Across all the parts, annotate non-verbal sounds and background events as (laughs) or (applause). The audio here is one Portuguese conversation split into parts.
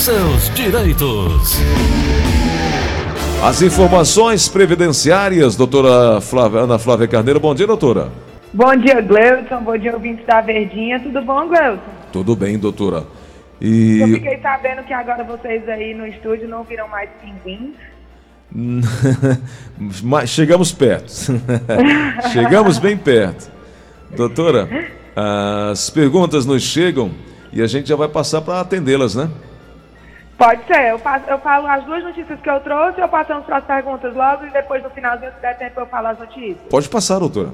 seus direitos. As informações previdenciárias, doutora Flávia, Ana Flávia Carneiro. Bom dia, doutora. Bom dia, Gleuton. Bom dia, ouvintes da Verdinha. Tudo bom, Gleuton? Tudo bem, doutora. E... Eu fiquei sabendo que agora vocês aí no estúdio não viram mais pinguins. (laughs) Chegamos perto. (laughs) Chegamos bem perto. Doutora, as perguntas nos chegam e a gente já vai passar para atendê-las, né? Pode ser. Eu, passo, eu falo as duas notícias que eu trouxe, eu passamos para as perguntas logo e depois no finalzinho, se der tempo, eu falo as notícias. Pode passar, doutora.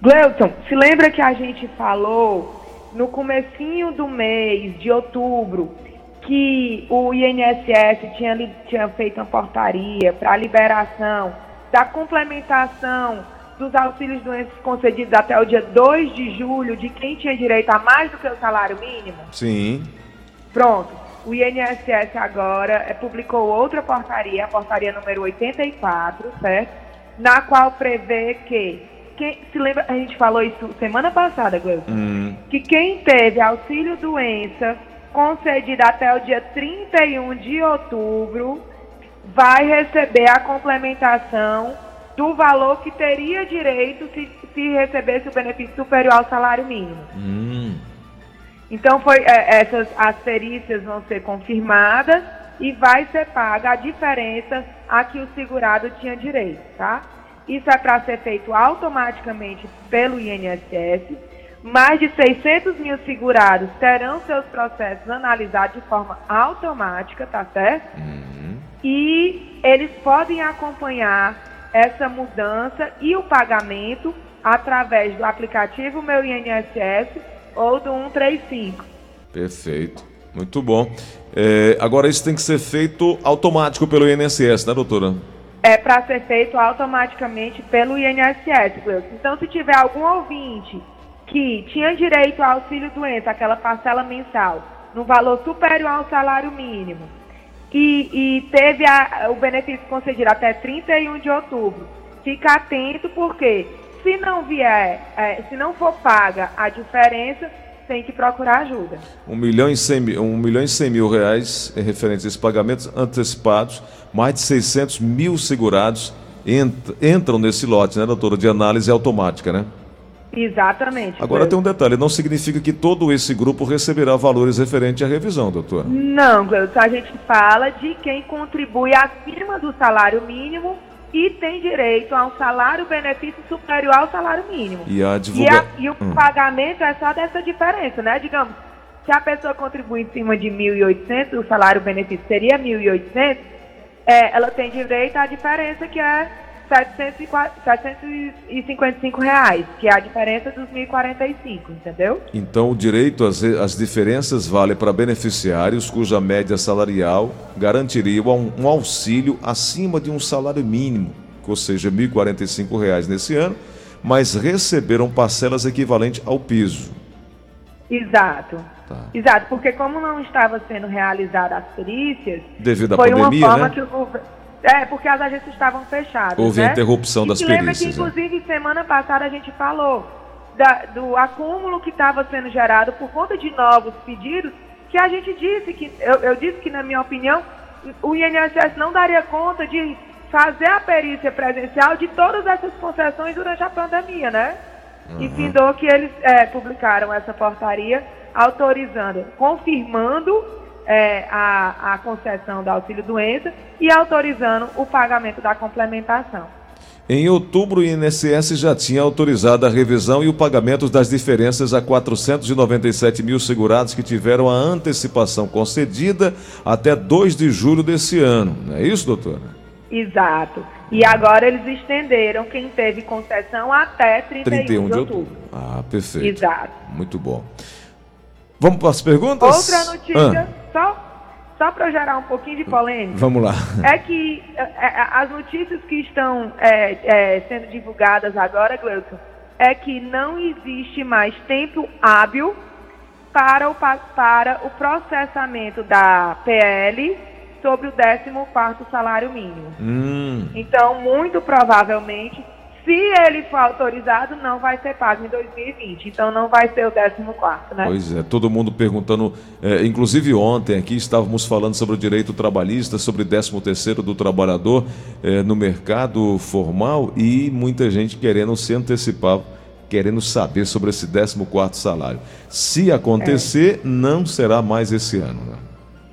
Gleuton, se lembra que a gente falou no comecinho do mês de outubro que o INSS tinha, tinha feito uma portaria para a liberação da complementação dos auxílios doenças concedidos até o dia 2 de julho de quem tinha direito a mais do que o salário mínimo? Sim. Pronto o INSS agora é, publicou outra portaria, a portaria número 84, certo? Na qual prevê que, quem, se lembra, a gente falou isso semana passada, Gleuton, hum. que quem teve auxílio doença concedido até o dia 31 de outubro vai receber a complementação do valor que teria direito se, se recebesse o benefício superior ao salário mínimo. Hum. Então, foi, é, essas as perícias vão ser confirmadas e vai ser paga a diferença a que o segurado tinha direito, tá? Isso é para ser feito automaticamente pelo INSS. Mais de 600 mil segurados terão seus processos analisados de forma automática, tá certo? Uhum. E eles podem acompanhar essa mudança e o pagamento através do aplicativo Meu INSS ou do 135. Perfeito. Muito bom. É, agora, isso tem que ser feito automático pelo INSS, né, doutora? É para ser feito automaticamente pelo INSS, Cleusa. Então, se tiver algum ouvinte que tinha direito ao auxílio doença, aquela parcela mensal, no valor superior ao salário mínimo, e, e teve a, o benefício concedido até 31 de outubro, fica atento porque se não vier, é, se não for paga a diferença, tem que procurar ajuda. Um milhão e cem mil, um milhão e mil reais em referente a esses pagamentos antecipados, mais de 600 mil segurados entram nesse lote, né, doutora, de análise automática, né? Exatamente. Agora tem um detalhe, não significa que todo esse grupo receberá valores referentes à revisão, doutora. Não, Gleuton, a gente fala de quem contribui acima do salário mínimo e tem direito a um salário benefício superior ao salário mínimo. E, a divulga... e, a, e o hum. pagamento é só dessa diferença, né? Digamos, se a pessoa contribui em cima de 1.800, o salário benefício seria 1.800, é, ela tem direito à diferença que é 755 reais, que é a diferença dos 1.045, entendeu? Então o direito às, às diferenças vale para beneficiários cuja média salarial garantiria um, um auxílio acima de um salário mínimo, ou seja, 1.045 reais nesse ano, mas receberam parcelas equivalentes ao piso. Exato. Tá. Exato, porque como não estava sendo realizada as perícias, devido à pandemia, né? É, porque as agências estavam fechadas. Houve né? a interrupção e das perícias. que, inclusive, é. semana passada a gente falou da, do acúmulo que estava sendo gerado por conta de novos pedidos, que a gente disse que, eu, eu disse que, na minha opinião, o INSS não daria conta de fazer a perícia presencial de todas essas concessões durante a pandemia, né? Uhum. E findou que eles é, publicaram essa portaria autorizando, confirmando é, a, a concessão do auxílio-doença e autorizando o pagamento da complementação. Em outubro, o INSS já tinha autorizado a revisão e o pagamento das diferenças a 497 mil segurados que tiveram a antecipação concedida até 2 de julho desse ano. Não é isso, doutora? Exato. E agora eles estenderam quem teve concessão até 31, 31 de, outubro. de outubro. Ah, perfeito. Exato. Muito bom. Vamos para as perguntas? Outra notícia, ah. só, só para gerar um pouquinho de polêmica. Vamos lá. É que é, é, as notícias que estão é, é, sendo divulgadas agora, Gleuton, é que não existe mais tempo hábil para o, para o processamento da PL sobre o 14º salário mínimo. Hum. Então, muito provavelmente, Se ele for autorizado, não vai ser pago em 2020. Então não vai ser o 14, né? Pois é, todo mundo perguntando. É, inclusive ontem aqui estávamos falando sobre o direito trabalhista, sobre 13 terceiro do trabalhador é, no mercado formal e muita gente querendo se antecipar, querendo saber sobre esse 14 quarto salário. Se acontecer, é. não será mais esse ano, né?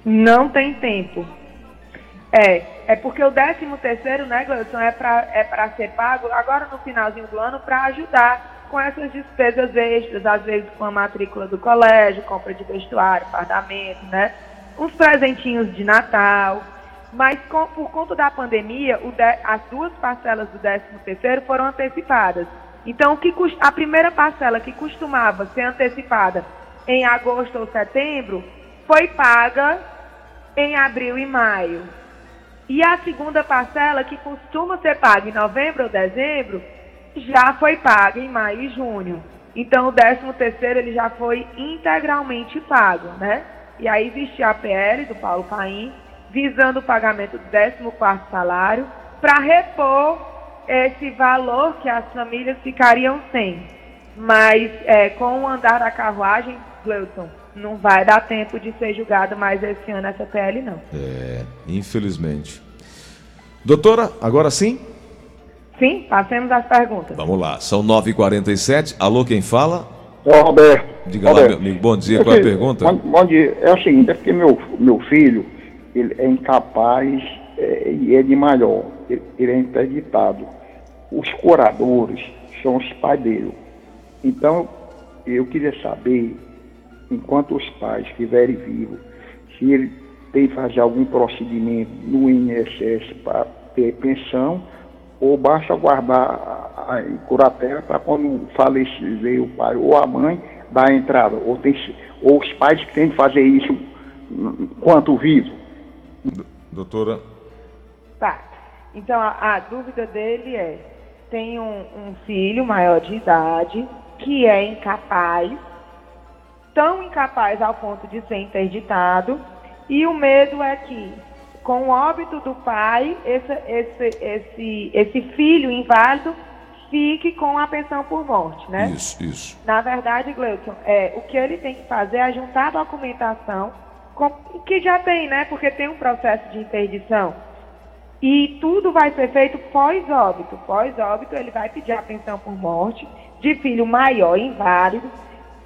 Não tem tempo. É, é porque o 13 terceiro, né, Gleudson, é para é ser pago agora no finalzinho do ano para ajudar com essas despesas extras, às vezes com a matrícula do colégio, compra de vestuário, fardamento, né? Uns presentinhos de Natal. Mas com, por conta da pandemia, de, as duas parcelas do 13 terceiro foram antecipadas. Então, que, a primeira parcela que costumava ser antecipada em agosto ou setembro foi paga em abril e maio. E a segunda parcela, que costuma ser paga em novembro ou dezembro, já foi paga em maio e junho. Então, o 13 terceiro ele já foi integralmente pago, né? E aí existe a PL do Paulo Paim, visando o pagamento do 14 salário, para repor esse valor que as famílias ficariam sem. Mas é, com o andar da carruagem, Gleuton, não vai dar tempo de ser julgado mais esse ano essa PL, não. É, infelizmente. Doutora, agora sim? Sim, passemos às perguntas. Vamos lá, são 9h47. Alô, quem fala? O Roberto. Diga Roberto. lá, meu amigo. Bom dia, qual é a pergunta? Bom, bom, dia. É o seguinte, é porque meu, meu filho, ele é incapaz é, e é de maior. Ele, ele é interditado. Os curadores são os pais dele. Então, eu queria saber enquanto os pais estiverem vivos, se ele tem que fazer algum procedimento no INSS para ter pensão, ou basta guardar a, curatela para quando falecer o pai ou a mãe dar a entrada, ou, tem, ou os pais que têm que fazer isso enquanto vivo. Doutora. Tá. Então a, a dúvida dele é: tem um, um filho maior de idade que é incapaz tão incapaz ao ponto de ser interditado, e o medo é que, com o óbito do pai, esse, esse, esse, esse filho inválido fique com a pensão por morte, né? Isso, isso. Na verdade, Gleuton, é, o que ele tem que fazer é juntar a documentação, com, que já tem, né? Porque tem um processo de interdição. E tudo vai ser feito pós-óbito. Pós-óbito, ele vai pedir a pensão por morte de filho maior inválido,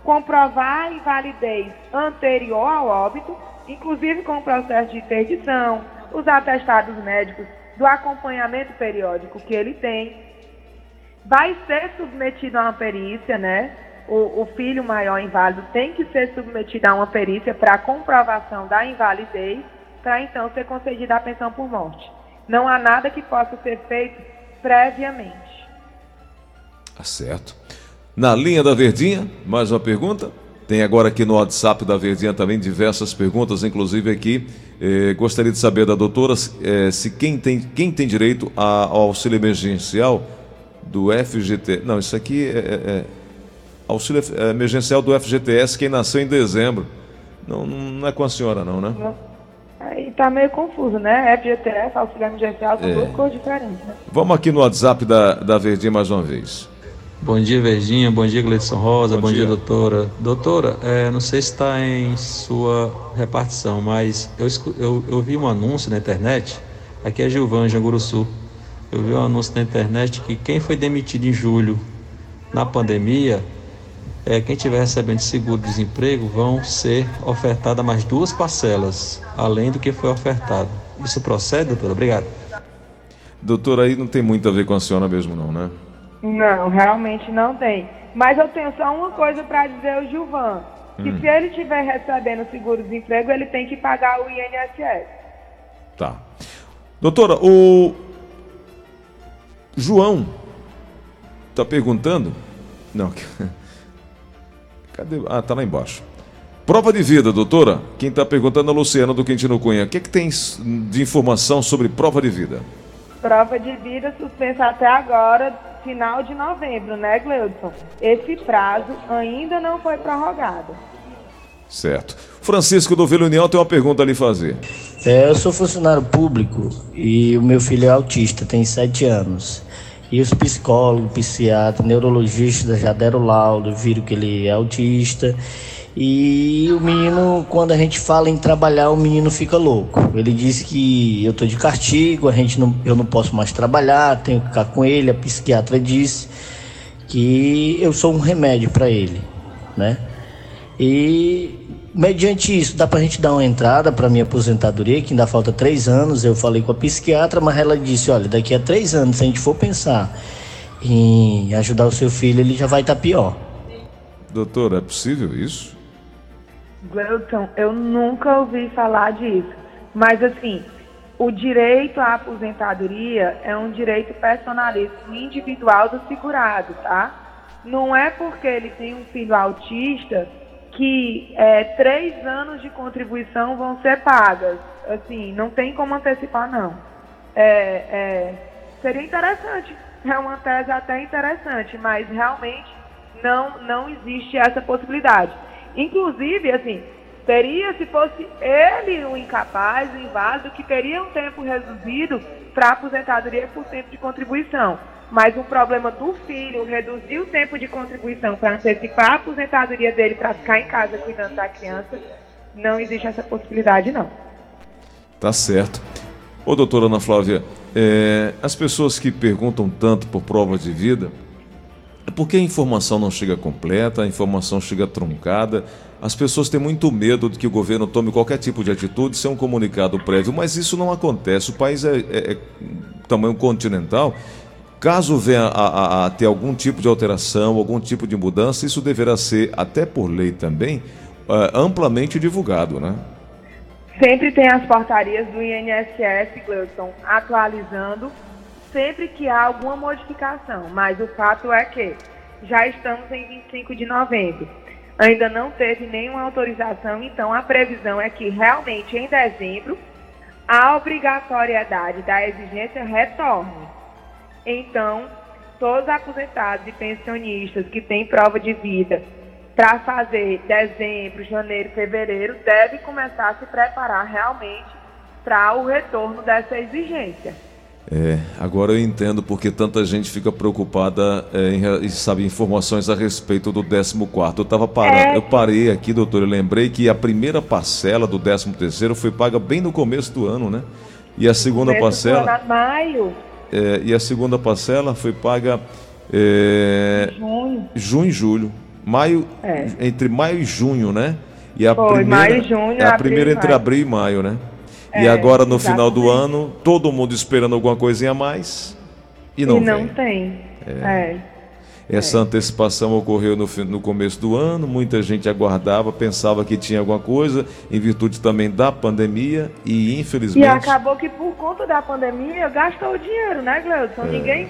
comprovar a invalidez anterior ao óbito, inclusive com o processo de interdição, os atestados médicos do acompanhamento periódico que ele tem. Vai ser submetido a uma perícia, né? O, o filho maior inválido tem que ser submetido a uma perícia para comprovação da invalidez, para então ser concedida a pensão por morte. Não há nada que possa ser feito previamente. Tá certo. Na linha da Verdinha, mais uma pergunta. Tem agora aqui no WhatsApp da Verdinha também diversas perguntas, inclusive aqui. Eh, gostaria de saber da doutora eh, se quem tem, quem tem direito ao auxílio emergencial do FGT. Não, isso aqui é, é, é auxílio emergencial do FGTS, quem nasceu em dezembro. Não, não é com a senhora, não, né? Aí tá meio confuso, né? FGTS, auxílio emergencial, são é. duas coisas diferentes, né? Vamos aqui no WhatsApp da, da Verdinha mais uma vez. Bom dia, Verdinha. Bom dia, Gleidson Rosa. Bom, Bom dia. dia. doutora. Doutora, é, não sei se está em sua repartição, mas eu, eu, eu, vi um anúncio na internet. Aqui é Gilvan, Janguruçu. Eu vi um anúncio na internet que quem foi demitido em julho na pandemia, é, quem estiver recebendo seguro-desemprego, vão ser ofertadas mais duas parcelas, além do que foi ofertado. Isso procede, doutora? Obrigado. Doutora, aí não tem muito a ver com a senhora mesmo, não, né? Não, realmente não tem. Mas eu tenho só uma coisa para dizer ao Gilvan. Que hum. se ele estiver recebendo seguro-desemprego, ele tem que pagar o INSS. Tá. Doutora, o João está perguntando. Não. (laughs) Cadê? Ah, tá lá embaixo. Prova de vida, doutora. Quem está perguntando é a Luciana do Quintino Cunha. O que, é que tem de informação sobre prova de vida? Prova de vida suspensa até agora final de novembro, né, Gleudson? Esse prazo ainda não foi prorrogado. Certo. Francisco do Vila União tem uma pergunta a lhe fazer. É, eu sou funcionário público e o meu filho é autista, tem sete anos. E os psicólogos, psiquiatras, neurologistas já deram laudo, viram que ele é autista. E o menino, quando a gente fala em trabalhar, o menino fica louco. Ele disse que eu tô de castigo, a gente não, eu não posso mais trabalhar, tenho que ficar com ele. A psiquiatra disse que eu sou um remédio para ele, né? E mediante isso, dá para a gente dar uma entrada para minha aposentadoria, que ainda falta três anos. Eu falei com a psiquiatra, mas ela disse: olha, daqui a três anos, se a gente for pensar em ajudar o seu filho, ele já vai estar tá pior. Doutor, é possível isso? Gleuton, eu nunca ouvi falar disso. Mas assim, o direito à aposentadoria é um direito personalíssimo individual do segurado, tá? Não é porque ele tem um filho autista que é, três anos de contribuição vão ser pagas. Assim, não tem como antecipar, não. É, é, seria interessante, é uma tese até interessante, mas realmente não, não existe essa possibilidade. Inclusive, assim, teria, se fosse ele o incapaz, o inválido, que teria um tempo reduzido para aposentadoria por tempo de contribuição. Mas o problema do filho reduzir o tempo de contribuição para antecipar a aposentadoria dele para ficar em casa cuidando da criança, não existe essa possibilidade, não. Tá certo. Ô, doutora Ana Flávia, é, as pessoas que perguntam tanto por prova de vida, porque a informação não chega completa, a informação chega truncada. As pessoas têm muito medo de que o governo tome qualquer tipo de atitude sem um comunicado prévio, mas isso não acontece. O país é, é, é tamanho continental Caso venha a, a, a, ter algum tipo de alteração, algum tipo de mudança, isso deverá ser, até por lei também, uh, amplamente divulgado, né? Sempre tem as portarias do INSS, Gleuton, atualizando sempre que há alguma modificação. Mas o fato é que já estamos em 25 de novembro. Ainda não teve nenhuma autorização, então a previsão é que realmente em dezembro a obrigatoriedade da exigência retorne. Então, todos os aposentados e pensionistas que têm prova de vida para fazer dezembro, janeiro, fevereiro, devem começar a se preparar realmente para o retorno dessa exigência. É, agora eu entendo porque tanta gente fica preocupada é, em, sabe, informações a respeito do 14 Eu tava parando, é. eu parei aqui, doutor, eu lembrei que a primeira parcela do 13 terceiro foi paga bem no começo do ano, né? E a segunda parcela. Maio é, e a segunda parcela foi paga é, junho. junho e julho. Maio, é. entre maio e junho, né? E a foi, primeira, maio, junho, a primeira entre abril e maio, né? E é, agora no exatamente. final do ano, todo mundo esperando alguma coisinha a mais e não, e não tem. É. é. Essa é. antecipação ocorreu no, no começo do ano, muita gente aguardava, pensava que tinha alguma coisa, em virtude também da pandemia, e infelizmente. E acabou que por conta da pandemia gastou o dinheiro, né, Gleudson? É. Ninguém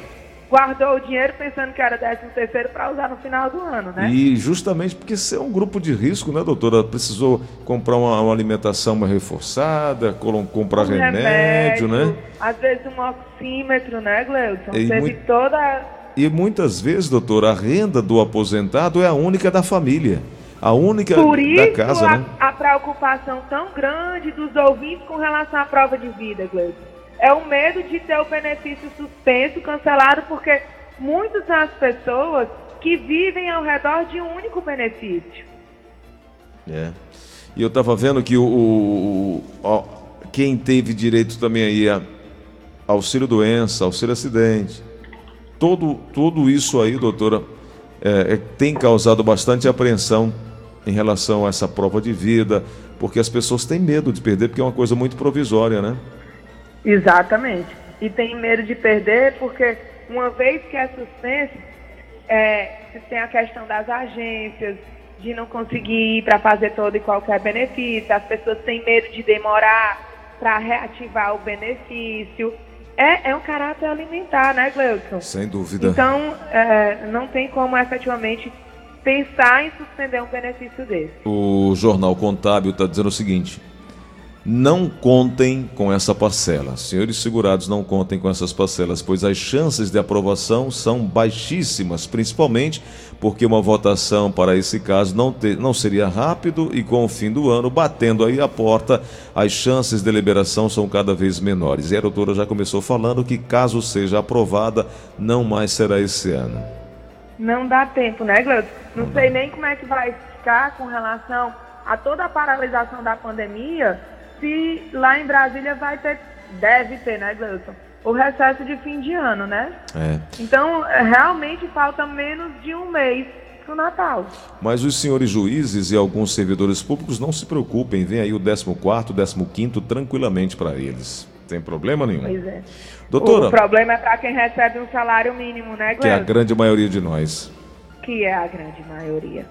guardou o dinheiro pensando que era 13 terceiro para usar no final do ano, né? E justamente porque você é um grupo de risco, né, doutora? Precisou comprar uma, uma alimentação mais reforçada, comprar um remédio, remédio, né? Às vezes um oxímetro, né, Gleudson? Teve muito... toda e muitas vezes, doutor, a renda do aposentado é a única da família. A única Por da casa, a, né? a preocupação tão grande dos ouvintes com relação à prova de vida, Gleison. É o medo de ter o benefício suspenso, cancelado, porque muitas são as pessoas que vivem ao redor de um único benefício. É. E eu estava vendo que o, o, o, quem teve direito também aí a auxílio doença, auxílio acidente, Todo, tudo isso aí, doutora, é, é, tem causado bastante apreensão em relação a essa prova de vida, porque as pessoas têm medo de perder, porque é uma coisa muito provisória, né? Exatamente. E tem medo de perder porque, uma vez que é suspenso, é, tem a questão das agências, de não conseguir ir para fazer todo e qualquer benefício, as pessoas têm medo de demorar para reativar o benefício. É, é um caráter alimentar, né, Gleudson? Sem dúvida. Então, é, não tem como efetivamente pensar em suspender um benefício desse. O Jornal Contábil está dizendo o seguinte: não contem com essa parcela. Senhores segurados, não contem com essas parcelas, pois as chances de aprovação são baixíssimas, principalmente porque uma votação para esse caso não, ter, não seria rápido e com o fim do ano, batendo aí a porta, as chances de liberação são cada vez menores. E a doutora já começou falando que caso seja aprovada, não mais será esse ano. Não dá tempo, né, Gleuton? Não, não sei dá. nem como é que vai ficar com relação a toda a paralisação da pandemia, se lá em Brasília vai ter, deve ter, né, Gleuton? O recesso de fim de ano, né? É. Então, realmente falta menos de um mês para o Natal. Mas os senhores juízes e alguns servidores públicos não se preocupem, vem aí o 14 15 tranquilamente para eles. Tem problema nenhum. Pois é. Doutora. O problema é para quem recebe um salário mínimo, né, Glenn? Que é a grande maioria de nós. Que é a grande maioria.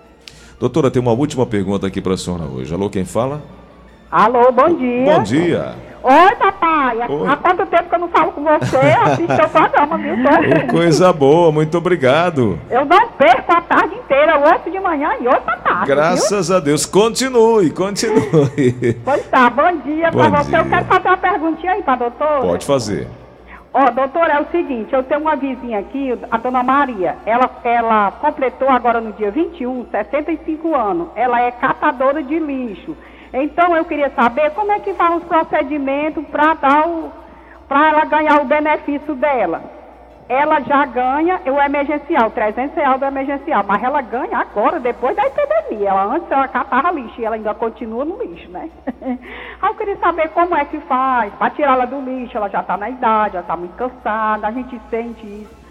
Doutora, tem uma última pergunta aqui para a senhora hoje. Alô, quem fala? Alô, bom dia. Bom dia. Oi, papai. Oi. Há quanto tempo que eu não falo com você? (laughs) Assiste o programa, viu? Oh, coisa boa, muito obrigado. Eu não perco a tarde inteira, oito de manhã e oito à tarde. Graças viu? a Deus. Continue, continue. Pois tá, bom dia para você. Eu quero fazer uma perguntinha aí para doutor. Pode fazer. Ó, oh, doutor, é o seguinte, eu tenho uma vizinha aqui, a dona Maria, ela, ela completou agora no dia 21, 65 anos. Ela é catadora de lixo. Então eu queria saber como é que vão os procedimentos para dar para ela ganhar o benefício dela. Ela já ganha o emergencial, 300 reais do emergencial, mas ela ganha agora, depois da epidemia. Ela antes ela catava lixo e ela ainda continua no lixo, né? (laughs) Aí eu queria saber como é que faz para tirar ela do lixo. Ela já está na idade, já está muito cansada, a gente sente isso.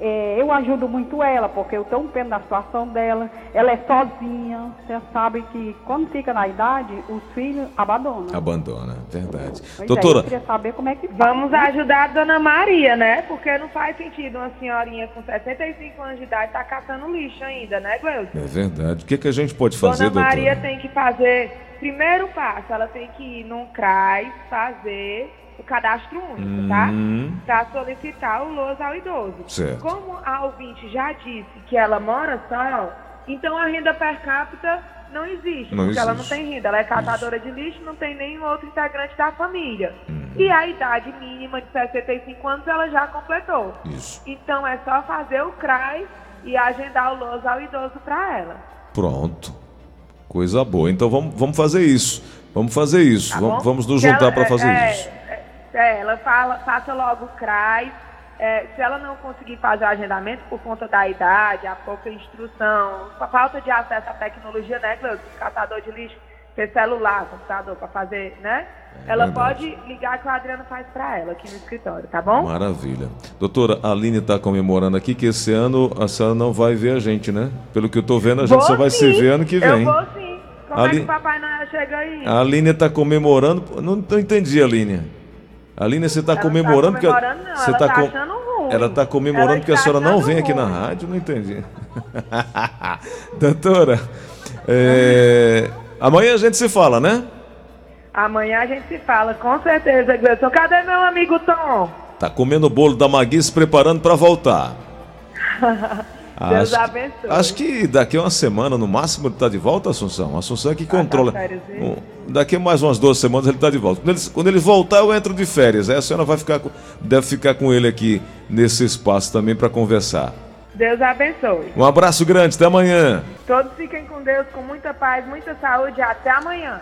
É, eu ajudo muito ela, porque eu tenho um pena da situação dela. Ela é sozinha. Você sabe que quando fica na idade, os filhos abandonam. Abandona, verdade. Pois Doutora. É, eu queria saber como é que faz. Vamos ajudar a dona Maria, né? Porque não faz sentido uma senhorinha com 65 anos de idade estar tá catando lixo ainda, né, Gleuson? É verdade. O que, que a gente pode fazer, dona doutora? Dona Maria tem que fazer. Primeiro passo, ela tem que ir num CRAS fazer o cadastro único, tá? Hum. Para solicitar o LOS ao idoso. Certo. Como a ouvinte já disse que ela mora só, então a renda per capita não existe, não porque existe. ela não tem renda. Ela é catadora Isso. de lixo, não tem nenhum outro integrante da família. Hum. E a idade mínima de 65 anos ela já completou. Isso. Então é só fazer o CRAS e agendar o LOS ao idoso para ela. Pronto. Coisa boa. Então vamos, vamos fazer isso. Vamos fazer isso. Tá vamos, vamos nos juntar para fazer é, isso. É, ela fala, faça logo o CRAS. É, se ela não conseguir fazer o agendamento por conta da idade, a pouca instrução, a falta de acesso à tecnologia, né, Cleusa? Catador de lixo, ter celular, computador para fazer, né? É ela verdade. pode ligar que o Adriano faz para ela aqui no escritório, tá bom? Maravilha. Doutora, a Aline está comemorando aqui que esse ano a senhora não vai ver a gente, né? Pelo que eu estou vendo, a gente vou só vai sim. se ver ano que vem. Eu vou sim. Como Aline... é que o Papai Noel chega aí? A Aline está comemorando. Não, não entendi, Aline. Aline, você está comemorando, tá comemorando porque não, você ela tá, tá com... achando ruim. Ela está comemorando ela porque a senhora não vem aqui na rádio, não entendi. (laughs) Doutora, é... amanhã a gente se fala, né? Amanhã a gente se fala, com certeza, Gleison. Cadê meu amigo Tom? Tá comendo o bolo da Magui se preparando para voltar. (laughs) Deus acho, abençoe. Acho que daqui a uma semana, no máximo, ele está de volta, Assunção. Assunção é que controla. Um, daqui a mais umas duas semanas ele está de volta. Quando ele, quando ele, voltar, eu entro de férias. Aí a senhora vai ficar com, deve ficar com ele aqui nesse espaço também para conversar. Deus abençoe. Um abraço grande, até amanhã. Todos fiquem com Deus, com muita paz, muita saúde. Até amanhã.